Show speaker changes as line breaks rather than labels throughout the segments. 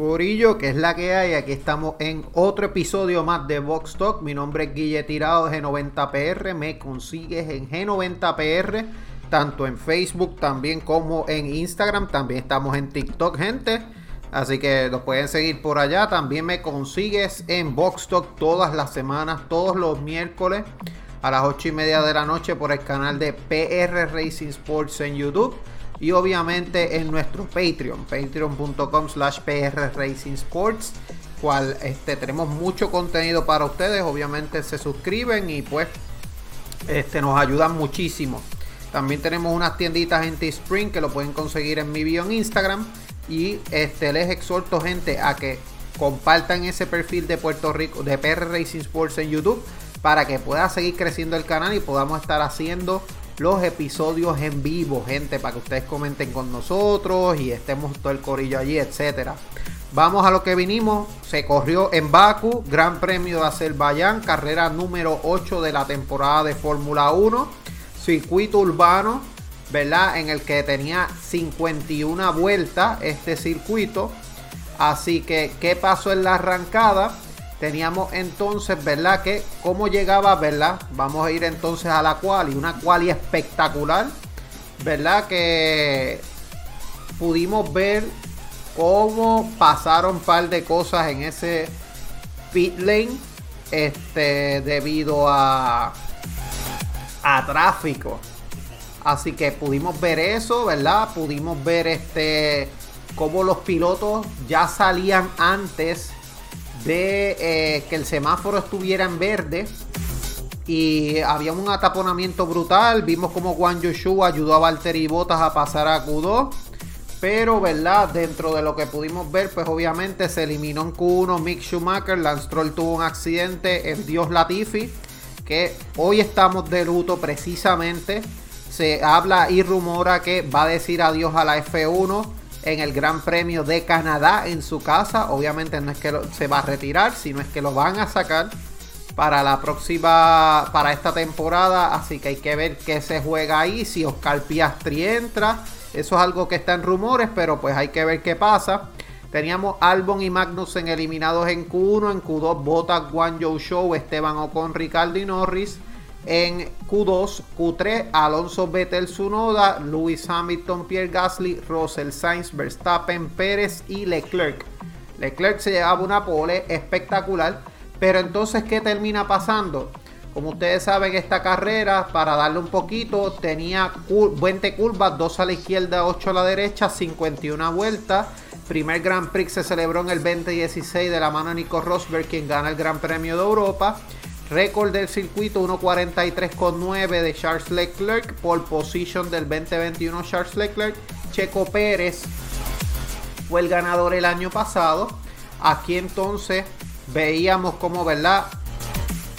Corillo, que es la que hay, aquí estamos en otro episodio más de Vox Talk. Mi nombre es Guille Tirado de G90PR. Me consigues en G90PR, tanto en Facebook también como en Instagram. También estamos en TikTok, gente. Así que los pueden seguir por allá. También me consigues en Vox Talk todas las semanas, todos los miércoles a las 8 y media de la noche por el canal de PR Racing Sports en YouTube y obviamente en nuestro Patreon, patreon.com slash PR Racing Sports, cual este, tenemos mucho contenido para ustedes, obviamente se suscriben y pues este, nos ayudan muchísimo. También tenemos unas tienditas en Teespring que lo pueden conseguir en mi bio en Instagram y este, les exhorto gente a que compartan ese perfil de Puerto Rico, de PR Racing Sports en YouTube para que pueda seguir creciendo el canal y podamos estar haciendo los episodios en vivo, gente, para que ustedes comenten con nosotros y estemos todo el corillo allí, etcétera. Vamos a lo que vinimos. Se corrió en Baku, Gran Premio de Azerbaiyán, carrera número 8 de la temporada de Fórmula 1, circuito urbano, ¿verdad? En el que tenía 51 vueltas este circuito. Así que, ¿qué pasó en la arrancada? Teníamos entonces, ¿verdad? Que cómo llegaba, ¿verdad? Vamos a ir entonces a la quali, una quali espectacular, ¿verdad? Que pudimos ver cómo pasaron un par de cosas en ese pit lane, este, debido a, a tráfico. Así que pudimos ver eso, ¿verdad? Pudimos ver este cómo los pilotos ya salían antes de eh, que el semáforo estuviera en verde y había un ataponamiento brutal. Vimos como Juan Joshua ayudó a Valtteri Bottas a pasar a Q2. Pero, ¿verdad? Dentro de lo que pudimos ver, pues obviamente se eliminó en Q1 Mick Schumacher. Lance Stroll tuvo un accidente, el Dios Latifi. Que hoy estamos de luto precisamente. Se habla y rumora que va a decir adiós a la F1 en el Gran Premio de Canadá en su casa. Obviamente no es que se va a retirar, sino es que lo van a sacar para la próxima, para esta temporada. Así que hay que ver qué se juega ahí. Si Oscar Piastri entra, eso es algo que está en rumores, pero pues hay que ver qué pasa. Teníamos Albon y Magnussen eliminados en Q1, en Q2 Bottas, Joe Show, Esteban Ocon, Ricardo y Norris. En Q2, Q3, Alonso Vettel Sunoda, Lewis Hamilton, Pierre Gasly, Russell Sainz, Verstappen, Pérez y Leclerc. Leclerc se llevaba una pole espectacular, pero entonces, ¿qué termina pasando? Como ustedes saben, esta carrera, para darle un poquito, tenía 20 curvas, 2 a la izquierda, 8 a la derecha, 51 vueltas. Primer Grand Prix se celebró en el 2016 de la mano de Nico Rosberg, quien gana el Gran Premio de Europa. Récord del circuito 1.43.9 de Charles Leclerc. Por position del 2021 Charles Leclerc. Checo Pérez fue el ganador el año pasado. Aquí entonces veíamos como, ¿verdad?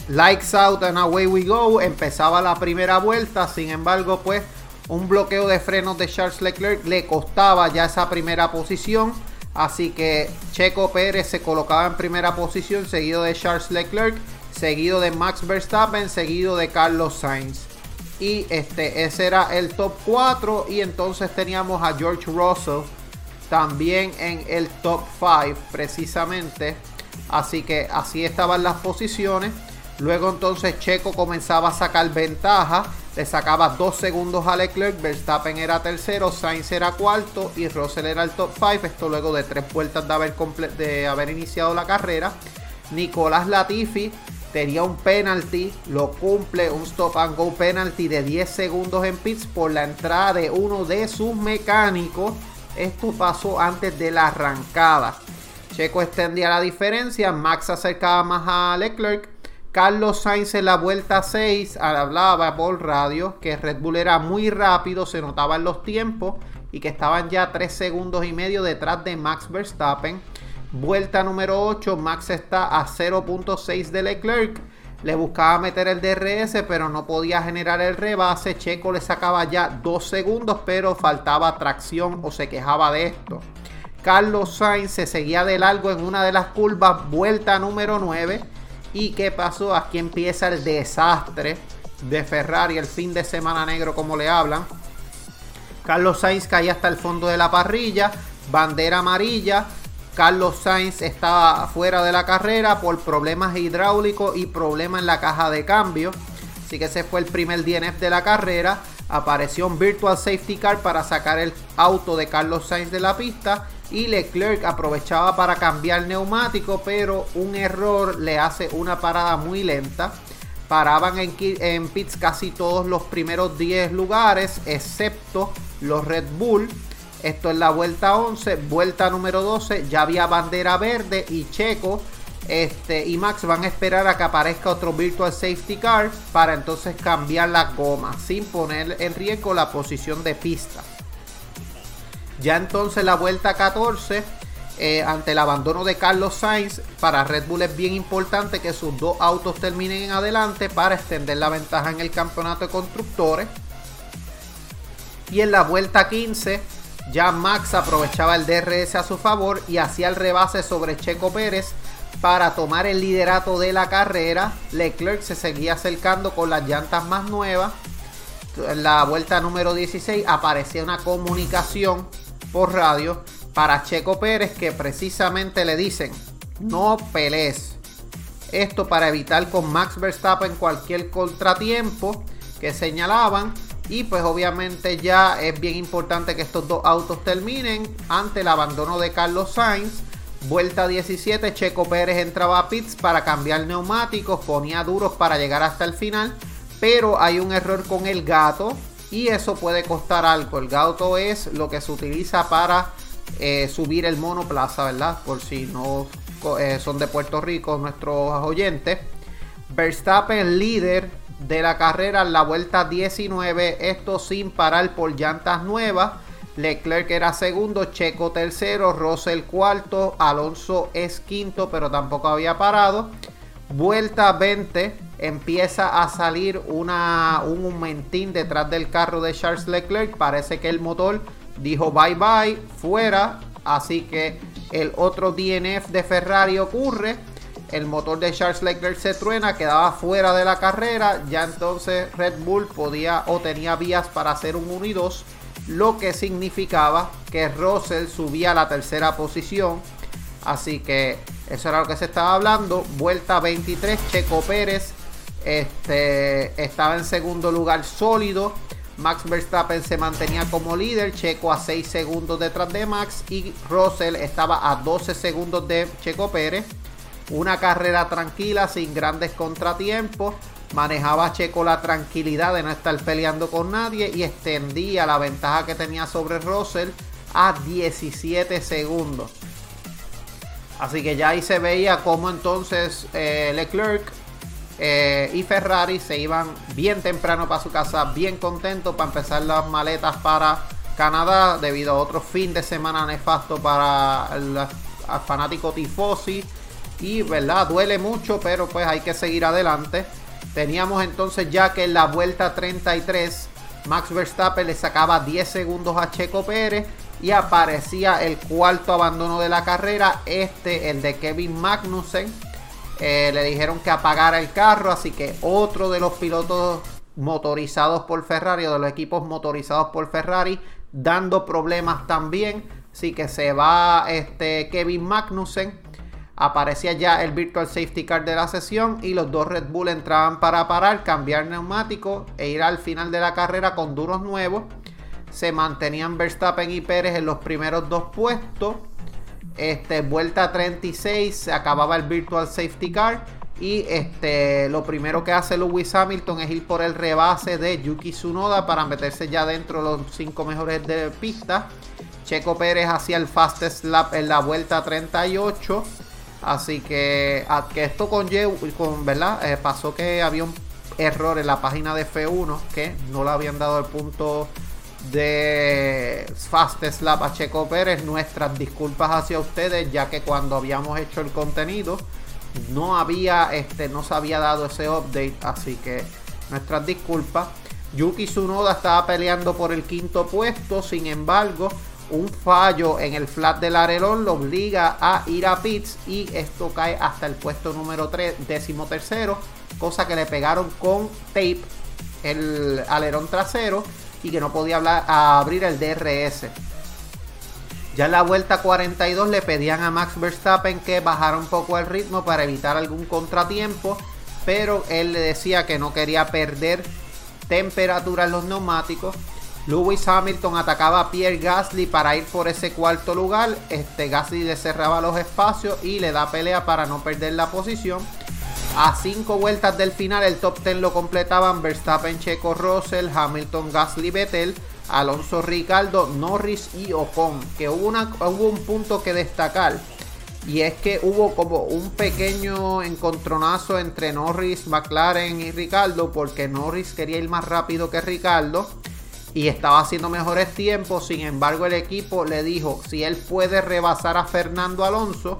Likes out and away we go. Empezaba la primera vuelta. Sin embargo, pues un bloqueo de frenos de Charles Leclerc le costaba ya esa primera posición. Así que Checo Pérez se colocaba en primera posición, seguido de Charles Leclerc seguido de Max Verstappen, seguido de Carlos Sainz. Y este, ese era el top 4. Y entonces teníamos a George Russell también en el top 5, precisamente. Así que así estaban las posiciones. Luego entonces Checo comenzaba a sacar ventaja. Le sacaba 2 segundos a Leclerc. Verstappen era tercero. Sainz era cuarto. Y Russell era el top 5. Esto luego de tres vueltas de haber, de haber iniciado la carrera. Nicolás Latifi tenía un penalty, lo cumple, un stop and go penalty de 10 segundos en pits por la entrada de uno de sus mecánicos. Esto pasó antes de la arrancada. Checo extendía la diferencia, Max acercaba más a Leclerc. Carlos Sainz en la vuelta 6 hablaba por radio que Red Bull era muy rápido, se notaban los tiempos y que estaban ya 3 segundos y medio detrás de Max Verstappen. Vuelta número 8, Max está a 0.6 de Leclerc. Le buscaba meter el DRS, pero no podía generar el rebase. Checo le sacaba ya 2 segundos, pero faltaba tracción o se quejaba de esto. Carlos Sainz se seguía de largo en una de las curvas, vuelta número 9. ¿Y qué pasó? Aquí empieza el desastre de Ferrari, el fin de semana negro como le hablan. Carlos Sainz caía hasta el fondo de la parrilla, bandera amarilla. Carlos Sainz estaba fuera de la carrera por problemas hidráulicos y problemas en la caja de cambio. Así que ese fue el primer DNF de la carrera. Apareció un Virtual Safety Car para sacar el auto de Carlos Sainz de la pista y Leclerc aprovechaba para cambiar neumático, pero un error le hace una parada muy lenta. Paraban en, en pits casi todos los primeros 10 lugares, excepto los Red Bull. Esto es la vuelta 11, vuelta número 12, ya había bandera verde y Checo este, y Max van a esperar a que aparezca otro Virtual Safety Car para entonces cambiar la goma sin poner en riesgo la posición de pista. Ya entonces la vuelta 14, eh, ante el abandono de Carlos Sainz, para Red Bull es bien importante que sus dos autos terminen en adelante para extender la ventaja en el campeonato de constructores. Y en la vuelta 15, ya Max aprovechaba el DRS a su favor y hacía el rebase sobre Checo Pérez para tomar el liderato de la carrera. Leclerc se seguía acercando con las llantas más nuevas. En la vuelta número 16 aparecía una comunicación por radio para Checo Pérez que precisamente le dicen no pelees. Esto para evitar con Max Verstappen cualquier contratiempo que señalaban. Y pues obviamente ya es bien importante que estos dos autos terminen ante el abandono de Carlos Sainz. Vuelta 17, Checo Pérez entraba a pits para cambiar neumáticos, ponía duros para llegar hasta el final. Pero hay un error con el gato y eso puede costar algo. El gato es lo que se utiliza para eh, subir el monoplaza, ¿verdad? Por si no eh, son de Puerto Rico nuestros oyentes. Verstappen líder de la carrera en la vuelta 19, esto sin parar por llantas nuevas. Leclerc era segundo, Checo tercero, Russell cuarto, Alonso es quinto, pero tampoco había parado. Vuelta 20, empieza a salir una, un momentín detrás del carro de Charles Leclerc. Parece que el motor dijo bye bye, fuera. Así que el otro DNF de Ferrari ocurre. El motor de Charles Leclerc se truena, quedaba fuera de la carrera. Ya entonces Red Bull podía o tenía vías para hacer un 1 y 2. Lo que significaba que Russell subía a la tercera posición. Así que eso era lo que se estaba hablando. Vuelta 23, Checo Pérez este, estaba en segundo lugar sólido. Max Verstappen se mantenía como líder, Checo a 6 segundos detrás de Max y Russell estaba a 12 segundos de Checo Pérez. Una carrera tranquila, sin grandes contratiempos. Manejaba Checo la tranquilidad de no estar peleando con nadie y extendía la ventaja que tenía sobre Russell a 17 segundos. Así que ya ahí se veía cómo entonces eh, Leclerc eh, y Ferrari se iban bien temprano para su casa, bien contentos para empezar las maletas para Canadá debido a otro fin de semana nefasto para el, fanático tifosi. Y verdad, duele mucho, pero pues hay que seguir adelante. Teníamos entonces ya que en la vuelta 33 Max Verstappen le sacaba 10 segundos a Checo Pérez y aparecía el cuarto abandono de la carrera, este el de Kevin Magnussen eh, le dijeron que apagara el carro, así que otro de los pilotos motorizados por Ferrari o de los equipos motorizados por Ferrari dando problemas también. Así que se va este Kevin Magnussen. Aparecía ya el Virtual Safety Car de la sesión y los dos Red Bull entraban para parar, cambiar neumático e ir al final de la carrera con duros nuevos. Se mantenían Verstappen y Pérez en los primeros dos puestos. Este, vuelta 36, se acababa el Virtual Safety Car. Y este, lo primero que hace Lewis Hamilton es ir por el rebase de Yuki Tsunoda para meterse ya dentro de los 5 mejores de pista. Checo Pérez hacía el fastest lap en la vuelta 38. Así que, que esto con, con ¿verdad? Eh, pasó que había un error en la página de F1 que no le habían dado el punto de Fastest Lap a Checo Pérez. Nuestras disculpas hacia ustedes, ya que cuando habíamos hecho el contenido no había, este, no se había dado ese update, así que nuestras disculpas. Yuki Tsunoda estaba peleando por el quinto puesto, sin embargo, un fallo en el flat del alerón lo obliga a ir a pits y esto cae hasta el puesto número 3, décimo tercero, cosa que le pegaron con tape el alerón trasero y que no podía hablar, abrir el DRS. Ya en la vuelta 42 le pedían a Max Verstappen que bajara un poco el ritmo para evitar algún contratiempo, pero él le decía que no quería perder temperatura en los neumáticos Lewis Hamilton atacaba a Pierre Gasly para ir por ese cuarto lugar. Este Gasly le cerraba los espacios y le da pelea para no perder la posición. A cinco vueltas del final, el top 10 lo completaban Verstappen, Checo, Russell, Hamilton, Gasly, Vettel, Alonso, Ricardo, Norris y Ocon. Que hubo, hubo un punto que destacar. Y es que hubo como un pequeño encontronazo entre Norris, McLaren y Ricardo. Porque Norris quería ir más rápido que Ricardo y estaba haciendo mejores tiempos. Sin embargo, el equipo le dijo, si él puede rebasar a Fernando Alonso,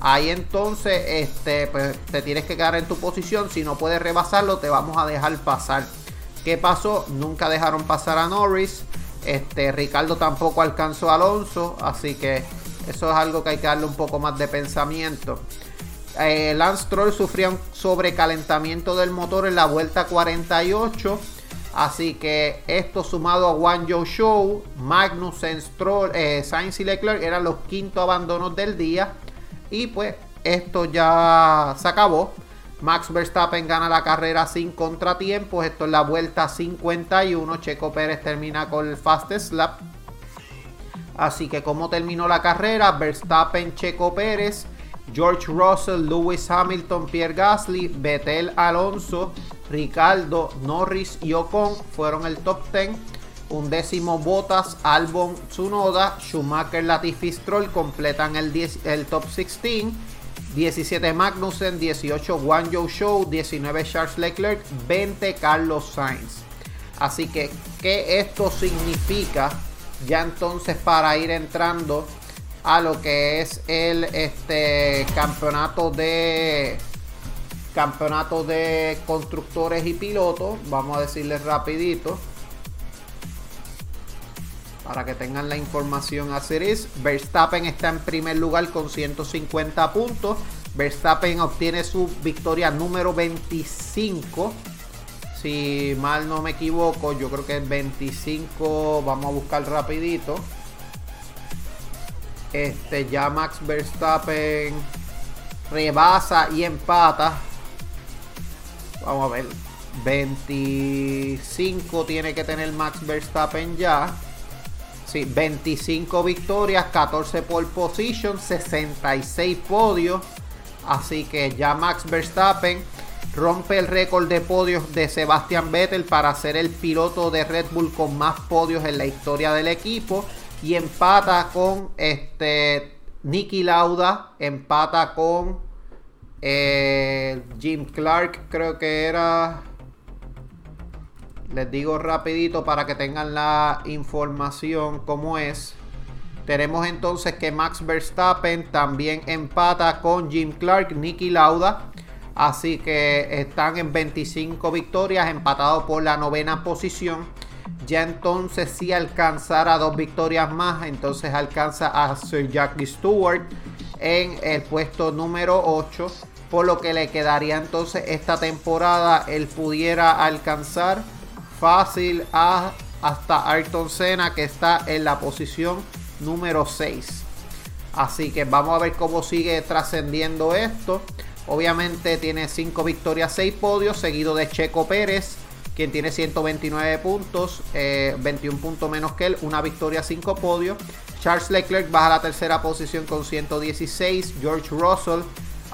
ahí entonces este, pues, te tienes que quedar en tu posición. Si no puedes rebasarlo, te vamos a dejar pasar. ¿Qué pasó? Nunca dejaron pasar a Norris. Este, Ricardo tampoco alcanzó a Alonso. Así que eso es algo que hay que darle un poco más de pensamiento. Eh, Lance Troll sufría un sobrecalentamiento del motor en la vuelta 48 Así que esto sumado a Wanzhou Show, Magnus, Stroll, eh, Sainz y Leclerc eran los quintos abandonos del día. Y pues esto ya se acabó. Max Verstappen gana la carrera sin contratiempos. Esto es la vuelta 51. Checo Pérez termina con el fastest lap. Así que como terminó la carrera, Verstappen, Checo Pérez, George Russell, Lewis Hamilton, Pierre Gasly, Vettel Alonso, Ricardo, Norris y Ocon fueron el top 10. Un décimo Bottas, Albon, Tsunoda, Schumacher, Latifi, Stroll completan el, top 16. 17 Magnussen, 18 Guangzhou Show, 19 Charles Leclerc, 20 Carlos Sainz. Así que, ¿qué esto significa ya entonces para ir entrando a lo que es el este, campeonato de campeonato de constructores y pilotos. Vamos a decirles rapidito. Para que tengan la información a es. Verstappen está en primer lugar con 150 puntos. Verstappen obtiene su victoria número 25. Si mal no me equivoco, yo creo que es 25. Vamos a buscar rapidito. Este ya Max Verstappen rebasa y empata Vamos a ver. 25 tiene que tener Max Verstappen ya. Sí, 25 victorias, 14 pole position, 66 podios. Así que ya Max Verstappen rompe el récord de podios de Sebastian Vettel para ser el piloto de Red Bull con más podios en la historia del equipo. Y empata con este Nicky Lauda, empata con eh, Jim Clark creo que era... Les digo rapidito para que tengan la información como es. Tenemos entonces que Max Verstappen también empata con Jim Clark, Nicky Lauda. Así que están en 25 victorias, empatados por la novena posición. Ya entonces si alcanzara dos victorias más, entonces alcanza a Sir Jackie Stewart en el puesto número 8 por lo que le quedaría entonces esta temporada él pudiera alcanzar fácil a hasta Ayrton Senna que está en la posición número 6 así que vamos a ver cómo sigue trascendiendo esto. Obviamente tiene 5 victorias 6 podios seguido de Checo Pérez quien tiene 129 puntos 21 eh, puntos menos que él una victoria 5 podios. Charles Leclerc baja a la tercera posición con 116 George Russell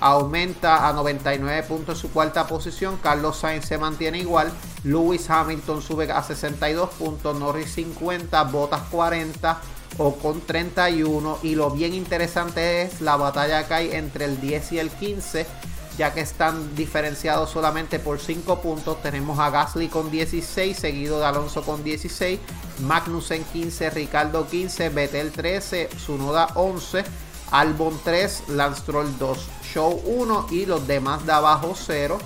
aumenta a 99 puntos su cuarta posición. Carlos Sainz se mantiene igual. Lewis Hamilton sube a 62 puntos. Norris 50, Bottas 40 o con 31. Y lo bien interesante es la batalla que hay entre el 10 y el 15. Ya que están diferenciados solamente por 5 puntos. Tenemos a Gasly con 16, seguido de Alonso con 16. Magnussen 15, Ricardo 15, Betel 13, Sunoda 11, Albon 3, Lance Troll 2, Show 1 y los demás de abajo 0.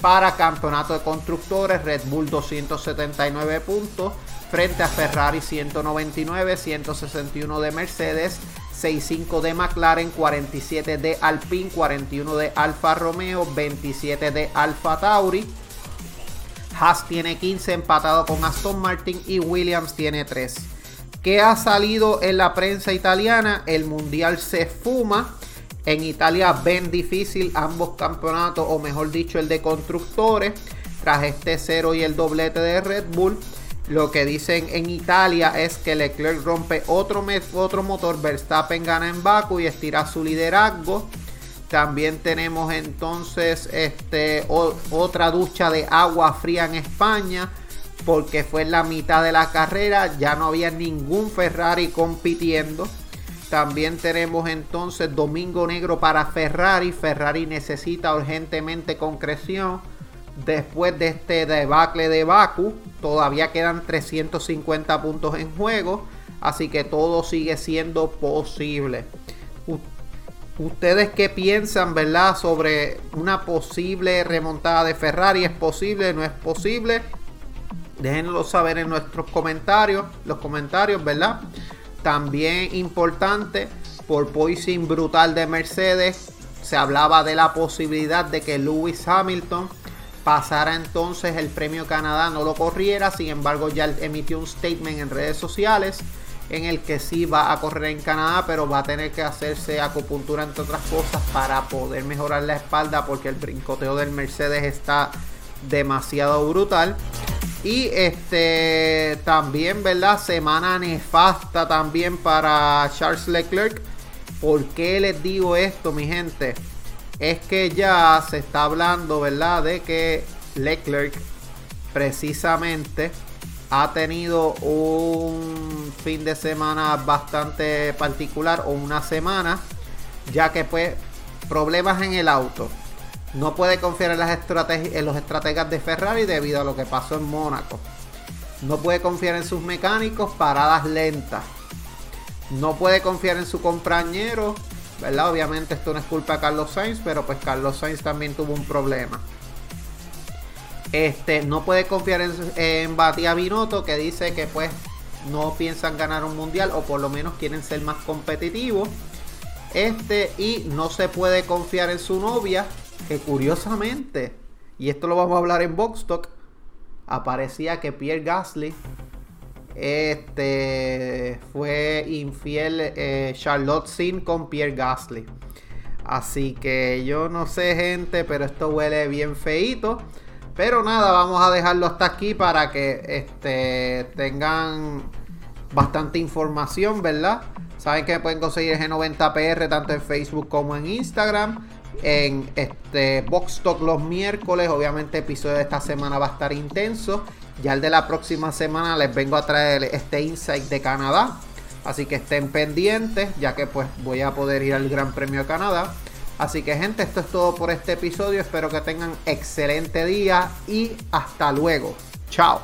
Para campeonato de constructores, Red Bull 279 puntos frente a Ferrari 199, 161 de Mercedes, 65 de McLaren, 47 de Alpine, 41 de Alfa Romeo, 27 de Alfa Tauri. Haas tiene 15 empatado con Aston Martin y Williams tiene 3. ¿Qué ha salido en la prensa italiana? El mundial se fuma. En Italia ven difícil ambos campeonatos, o mejor dicho, el de constructores, tras este cero y el doblete de Red Bull. Lo que dicen en Italia es que Leclerc rompe otro, otro motor, Verstappen gana en Baku y estira su liderazgo. También tenemos entonces este, otra ducha de agua fría en España porque fue en la mitad de la carrera, ya no había ningún Ferrari compitiendo. También tenemos entonces Domingo Negro para Ferrari. Ferrari necesita urgentemente concreción después de este debacle de Baku. Todavía quedan 350 puntos en juego. Así que todo sigue siendo posible. ¿Ustedes qué piensan, verdad, sobre una posible remontada de Ferrari? ¿Es posible? ¿No es posible? Déjenlo saber en nuestros comentarios. Los comentarios, ¿verdad? También importante, por poison brutal de Mercedes, se hablaba de la posibilidad de que Lewis Hamilton pasara entonces el premio Canadá, no lo corriera, sin embargo ya emitió un statement en redes sociales en el que sí va a correr en Canadá, pero va a tener que hacerse acupuntura entre otras cosas para poder mejorar la espalda porque el brincoteo del Mercedes está demasiado brutal. Y este también, ¿verdad? Semana nefasta también para Charles Leclerc. ¿Por qué les digo esto, mi gente? es que ya se está hablando, ¿verdad? De que Leclerc precisamente ha tenido un fin de semana bastante particular o una semana, ya que pues problemas en el auto. No puede confiar en, las los estrategas de Ferrari debido a lo que pasó en Mónaco. No puede confiar en sus mecánicos, paradas lentas. No puede confiar en su compañero ¿verdad? Obviamente esto no es culpa de Carlos Sainz, pero pues Carlos Sainz también tuvo un problema. Este, no puede confiar en, en Batia Binotto que dice que pues no piensan ganar un mundial o por lo menos quieren ser más competitivos. Este, y no se puede confiar en su novia, que curiosamente, y esto lo vamos a hablar en Boxstock, aparecía que Pierre Gasly este fue infiel eh, Charlotte Sin con Pierre Gasly. Así que yo no sé, gente, pero esto huele bien feito. Pero nada, vamos a dejarlo hasta aquí para que este, tengan bastante información, ¿verdad? Saben que pueden conseguir G90PR tanto en Facebook como en Instagram. En este Box Talk los miércoles. Obviamente, el episodio de esta semana va a estar intenso. Ya el de la próxima semana les vengo a traer este insight de Canadá. Así que estén pendientes, ya que pues voy a poder ir al Gran Premio de Canadá. Así que gente, esto es todo por este episodio. Espero que tengan excelente día y hasta luego. Chao.